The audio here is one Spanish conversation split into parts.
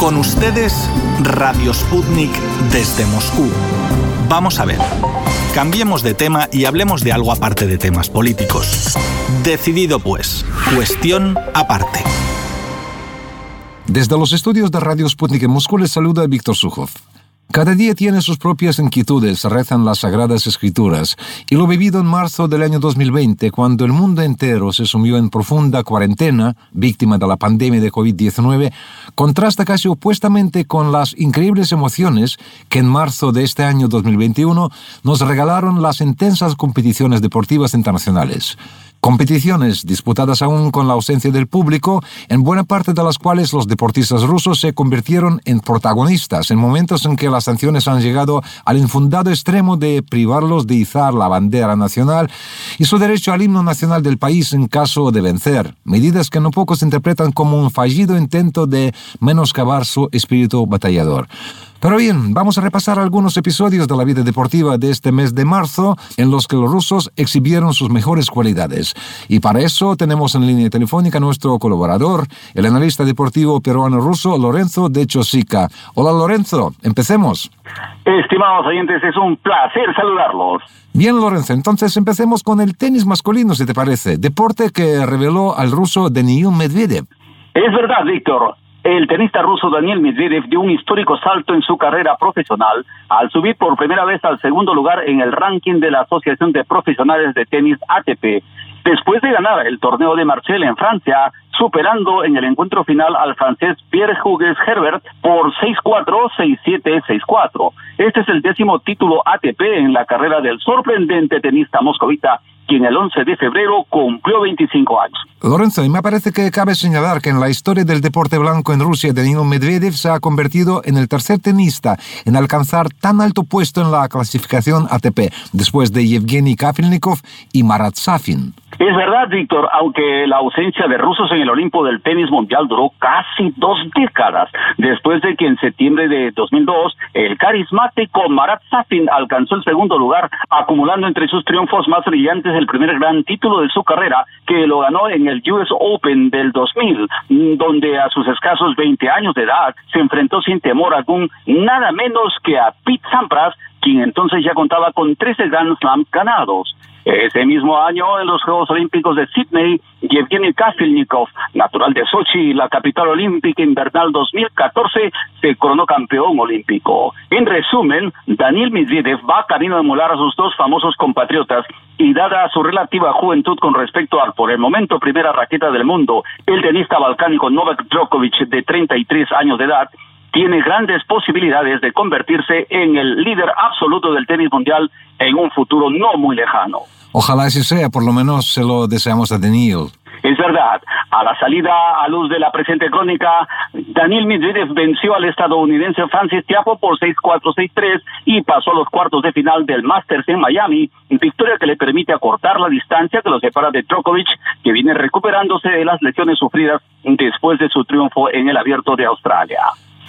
Con ustedes, Radio Sputnik desde Moscú. Vamos a ver. Cambiemos de tema y hablemos de algo aparte de temas políticos. Decidido pues. Cuestión aparte. Desde los estudios de Radio Sputnik en Moscú les saluda Víctor Sujov. Cada día tiene sus propias inquietudes, rezan las sagradas escrituras, y lo vivido en marzo del año 2020, cuando el mundo entero se sumió en profunda cuarentena, víctima de la pandemia de COVID-19, contrasta casi opuestamente con las increíbles emociones que en marzo de este año 2021 nos regalaron las intensas competiciones deportivas internacionales. Competiciones disputadas aún con la ausencia del público, en buena parte de las cuales los deportistas rusos se convirtieron en protagonistas en momentos en que las sanciones han llegado al infundado extremo de privarlos de izar la bandera nacional y su derecho al himno nacional del país en caso de vencer, medidas que no pocos interpretan como un fallido intento de menoscabar su espíritu batallador. Pero bien, vamos a repasar algunos episodios de la vida deportiva de este mes de marzo en los que los rusos exhibieron sus mejores cualidades. Y para eso tenemos en línea telefónica a nuestro colaborador, el analista deportivo peruano-ruso Lorenzo de Chosica. Hola Lorenzo, empecemos. Estimados oyentes, es un placer saludarlos. Bien, Lorenzo, entonces empecemos con el tenis masculino, si te parece, deporte que reveló al ruso Daniil Medvedev. Es verdad, Víctor. El tenista ruso Daniel Medvedev dio un histórico salto en su carrera profesional al subir por primera vez al segundo lugar en el ranking de la Asociación de Profesionales de Tenis ATP, después de ganar el torneo de Marseille en Francia, superando en el encuentro final al francés Pierre Hugues Herbert por 6-4, 6-7, 6-4. Este es el décimo título ATP en la carrera del sorprendente tenista moscovita quien el 11 de febrero cumplió 25 años. Lorenzo, y me parece que cabe señalar que en la historia del deporte blanco en Rusia, Danilo Medvedev se ha convertido en el tercer tenista en alcanzar tan alto puesto en la clasificación ATP, después de Yevgeny Kafelnikov y Marat Safin. Es verdad, Víctor, aunque la ausencia de rusos en el Olimpo del tenis mundial duró casi dos décadas, después de que en septiembre de 2002 el carismático Marat Safin alcanzó el segundo lugar, acumulando entre sus triunfos más brillantes el primer gran título de su carrera, que lo ganó en el US Open del 2000, donde a sus escasos 20 años de edad se enfrentó sin temor algún nada menos que a Pete Sampras, quien entonces ya contaba con 13 Grand Slam ganados. Ese mismo año, en los Juegos Olímpicos de Sydney, Yevgeny Kafelnikov, natural de Sochi, la capital olímpica invernal 2014, se coronó campeón olímpico. En resumen, Daniel Medvedev va camino a emular a sus dos famosos compatriotas y dada su relativa juventud con respecto al por el momento primera raqueta del mundo, el tenista balcánico Novak Djokovic de 33 años de edad, tiene grandes posibilidades de convertirse en el líder absoluto del tenis mundial en un futuro no muy lejano. Ojalá así sea, por lo menos se lo deseamos a Daniel. Es verdad, a la salida a luz de la presente crónica, Daniel Medvedev venció al estadounidense Francis Tiafoe por 6-4, 6-3 y pasó a los cuartos de final del Masters en Miami, victoria que le permite acortar la distancia que lo separa de Djokovic, que viene recuperándose de las lesiones sufridas después de su triunfo en el Abierto de Australia.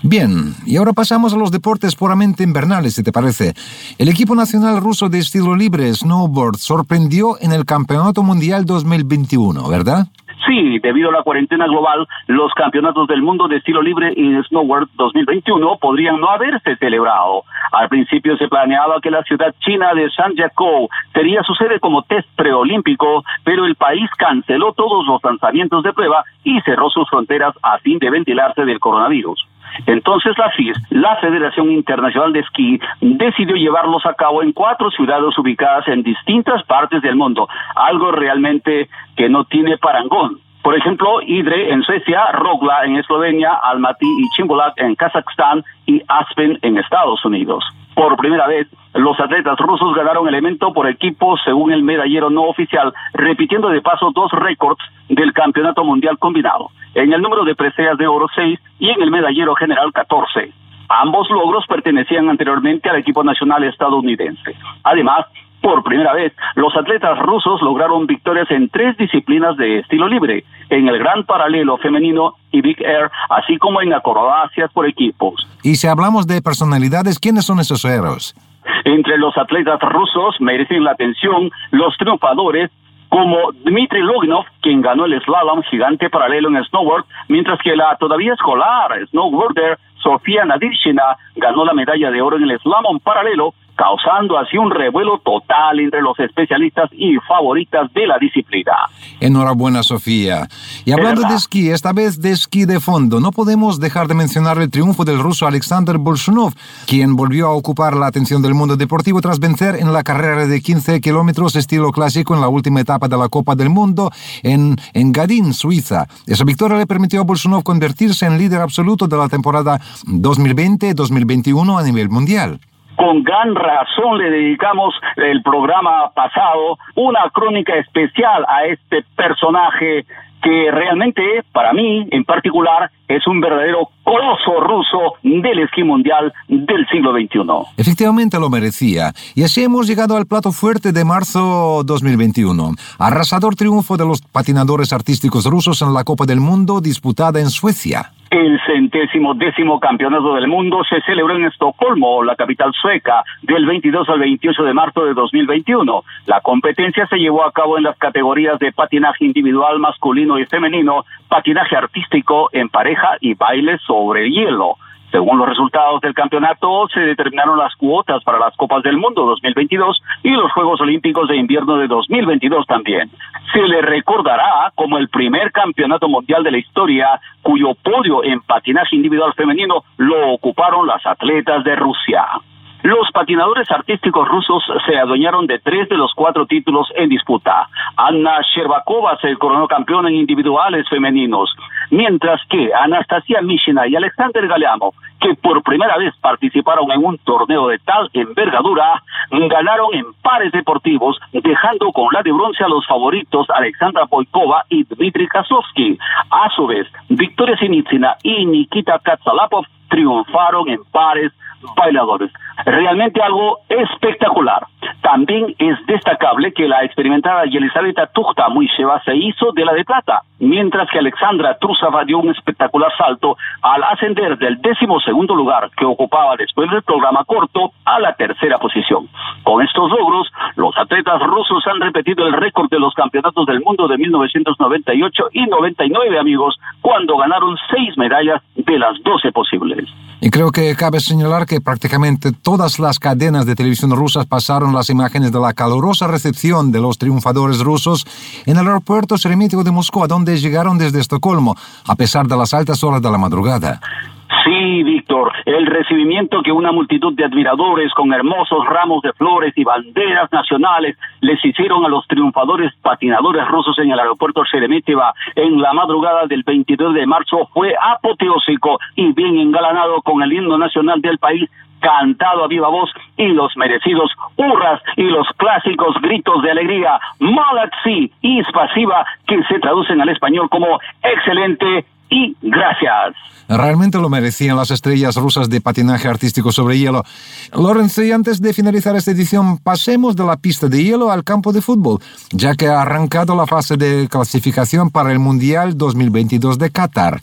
Bien, y ahora pasamos a los deportes puramente invernales, si te parece. El equipo nacional ruso de estilo libre, snowboard, sorprendió en el Campeonato Mundial 2021, ¿verdad? Sí, debido a la cuarentena global, los campeonatos del mundo de estilo libre en snowboard 2021 podrían no haberse celebrado. Al principio se planeaba que la ciudad china de Sanjiakou sería su sede como test preolímpico, pero el país canceló todos los lanzamientos de prueba y cerró sus fronteras a fin de ventilarse del coronavirus. Entonces la FIS, la Federación Internacional de Esquí, decidió llevarlos a cabo en cuatro ciudades ubicadas en distintas partes del mundo, algo realmente que no tiene parangón. Por ejemplo, Idre en Suecia, Rogla en Eslovenia, Almaty y Chimbolak en Kazajstán y Aspen en Estados Unidos. Por primera vez, los atletas rusos ganaron elemento por equipo según el medallero no oficial, repitiendo de paso dos récords del campeonato mundial combinado. En el número de preseas de oro 6 y en el medallero general 14. Ambos logros pertenecían anteriormente al equipo nacional estadounidense. Además, por primera vez, los atletas rusos lograron victorias en tres disciplinas de estilo libre, en el gran paralelo femenino y Big Air, así como en acrobacias por equipos. Y si hablamos de personalidades, ¿quiénes son esos héroes? Entre los atletas rusos merecen la atención los triunfadores como Dmitry Loginov, quien ganó el slalom gigante paralelo en snowboard, mientras que la todavía escolar snowboarder Sofía Nadirshina ganó la medalla de oro en el slalom paralelo causando así un revuelo total entre los especialistas y favoritas de la disciplina. Enhorabuena, Sofía. Y hablando de esquí, esta vez de esquí de fondo, no podemos dejar de mencionar el triunfo del ruso Alexander Bolshunov, quien volvió a ocupar la atención del mundo deportivo tras vencer en la carrera de 15 kilómetros estilo clásico en la última etapa de la Copa del Mundo en, en Suiza. Esa victoria le permitió a Bolshunov convertirse en líder absoluto de la temporada 2020-2021 a nivel mundial con gran razón le dedicamos el programa pasado una crónica especial a este personaje que realmente para mí en particular es un verdadero coloso ruso del esquí mundial del siglo XXI. Efectivamente lo merecía. Y así hemos llegado al plato fuerte de marzo 2021. Arrasador triunfo de los patinadores artísticos rusos en la Copa del Mundo disputada en Suecia. El centésimo décimo campeonato del mundo se celebró en Estocolmo, la capital sueca, del 22 al 28 de marzo de 2021. La competencia se llevó a cabo en las categorías de patinaje individual masculino y femenino, patinaje artístico en pareja y baile sobre hielo. Según los resultados del campeonato, se determinaron las cuotas para las Copas del Mundo 2022 y los Juegos Olímpicos de Invierno de 2022 también. Se le recordará como el primer campeonato mundial de la historia cuyo podio en patinaje individual femenino lo ocuparon las atletas de Rusia. Los patinadores artísticos rusos se adueñaron de tres de los cuatro títulos en disputa. Anna Sherbakova se coronó campeona en individuales femeninos, mientras que Anastasia Mishina y Alexander Galeamo, que por primera vez participaron en un torneo de tal envergadura, ganaron en pares deportivos, dejando con la de bronce a los favoritos Alexandra Poikova y Dmitry Kasovsky. A su vez, Victoria Sinitsina y Nikita Katsalapov triunfaron en pares bailadores. Realmente algo espectacular. También es destacable que la experimentada Yelizaveta Tuchta Muisheva se hizo de la de plata, mientras que Alexandra Trusava dio un espectacular salto al ascender del décimo segundo lugar que ocupaba después del programa corto a la tercera posición. Con estos logros, los atletas rusos han repetido el récord de los campeonatos del mundo de 1998 y 99, amigos, cuando ganaron seis medallas de las doce posibles. Y creo que cabe señalar que prácticamente todas las cadenas de televisión rusas pasaron imágenes de la calurosa recepción de los triunfadores rusos en el aeropuerto Sheremetyevo de Moscú, a donde llegaron desde Estocolmo, a pesar de las altas horas de la madrugada. Sí, Víctor, el recibimiento que una multitud de admiradores con hermosos ramos de flores y banderas nacionales les hicieron a los triunfadores patinadores rusos en el aeropuerto Sheremetyevo en la madrugada del 22 de marzo fue apoteósico y bien engalanado con el himno nacional del país cantado a viva voz y los merecidos hurras y los clásicos gritos de alegría, malaxi y spasiva, que se traducen al español como excelente y gracias. Realmente lo merecían las estrellas rusas de patinaje artístico sobre hielo. Lorenzo, y antes de finalizar esta edición, pasemos de la pista de hielo al campo de fútbol, ya que ha arrancado la fase de clasificación para el Mundial 2022 de Qatar.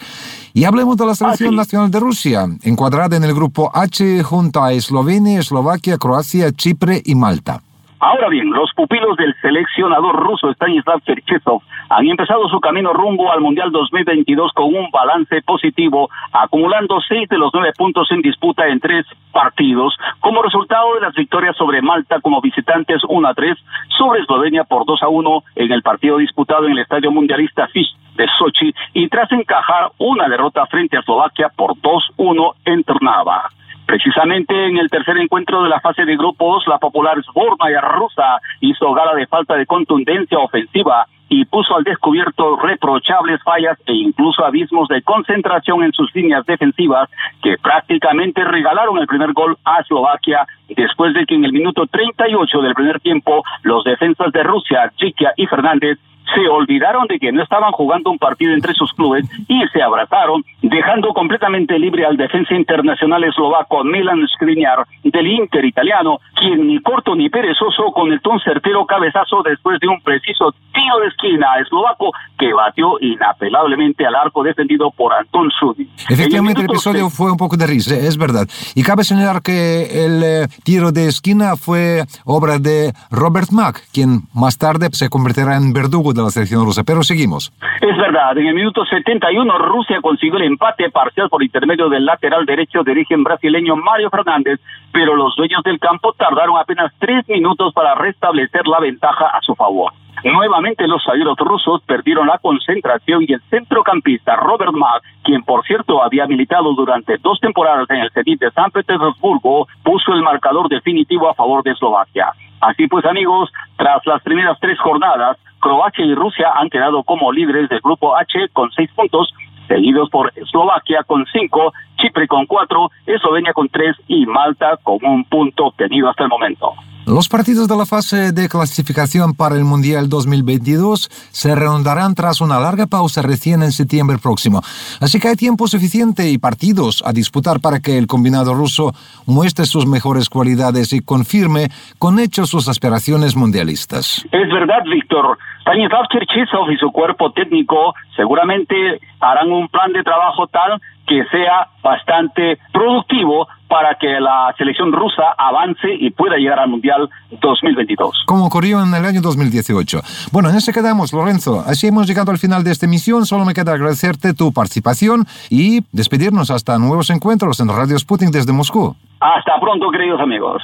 Y hablemos de la selección nacional de Rusia, encuadrada en el grupo H junto a Eslovenia, Eslovaquia, Croacia, Chipre y Malta. Ahora bien, los pupilos del seleccionador ruso Stanislav Cherchesov han empezado su camino rumbo al Mundial 2022 con un balance positivo, acumulando seis de los nueve puntos en disputa en tres partidos, como resultado de las victorias sobre Malta como visitantes 1 a 3, sobre Eslovenia por 2 a 1 en el partido disputado en el Estadio Mundialista Fish de Sochi y tras encajar una derrota frente a Eslovaquia por 2-1 en Trnava. Precisamente en el tercer encuentro de la fase de grupos, la popular Sbornaya rusa hizo gala de falta de contundencia ofensiva y puso al descubierto reprochables fallas e incluso abismos de concentración en sus líneas defensivas que prácticamente regalaron el primer gol a Eslovaquia después de que en el minuto 38 del primer tiempo los defensas de Rusia, Chiquia y Fernández se olvidaron de que no estaban jugando un partido entre sus clubes y se abrazaron, dejando completamente libre al defensa internacional eslovaco Milan Skriniar del Inter italiano, quien ni corto ni perezoso con el ton certero cabezazo después de un preciso tiro de esquina eslovaco que batió inapelablemente al arco defendido por Anton Sudi. Efectivamente, el, episodio fue un poco de risa, es verdad. Y cabe señalar que el eh, tiro de esquina fue obra de Robert Mack, quien más tarde se convertirá en verdugo de la selección rusa. Pero seguimos. Es verdad, en el minuto 71 Rusia consiguió el empate parcial por intermedio del lateral derecho de origen brasileño Mario Fernández, pero los dueños del campo tardaron apenas tres minutos para restablecer la ventaja a su favor. Nuevamente los zagueros rusos perdieron la concentración y el centrocampista Robert Mack, quien por cierto había militado durante dos temporadas en el Zenit de San Petersburgo, puso el marcador definitivo a favor de Eslovaquia. Así pues amigos, tras las primeras tres jornadas, Croacia y Rusia han quedado como líderes del grupo H con seis puntos, seguidos por Eslovaquia con cinco, Chipre con cuatro, Eslovenia con tres y Malta con un punto obtenido hasta el momento. Los partidos de la fase de clasificación para el Mundial 2022 se reanudarán tras una larga pausa recién en septiembre próximo. Así que hay tiempo suficiente y partidos a disputar para que el combinado ruso muestre sus mejores cualidades y confirme con hechos sus aspiraciones mundialistas. Es verdad, Víctor. Stanislav Cherchisov y su cuerpo técnico seguramente harán un plan de trabajo tal que sea bastante productivo para que la selección rusa avance y pueda llegar al Mundial 2022. Como ocurrió en el año 2018. Bueno, en ese quedamos, Lorenzo. Así hemos llegado al final de esta emisión. Solo me queda agradecerte tu participación y despedirnos hasta nuevos encuentros en Radio Sputnik desde Moscú. Hasta pronto, queridos amigos.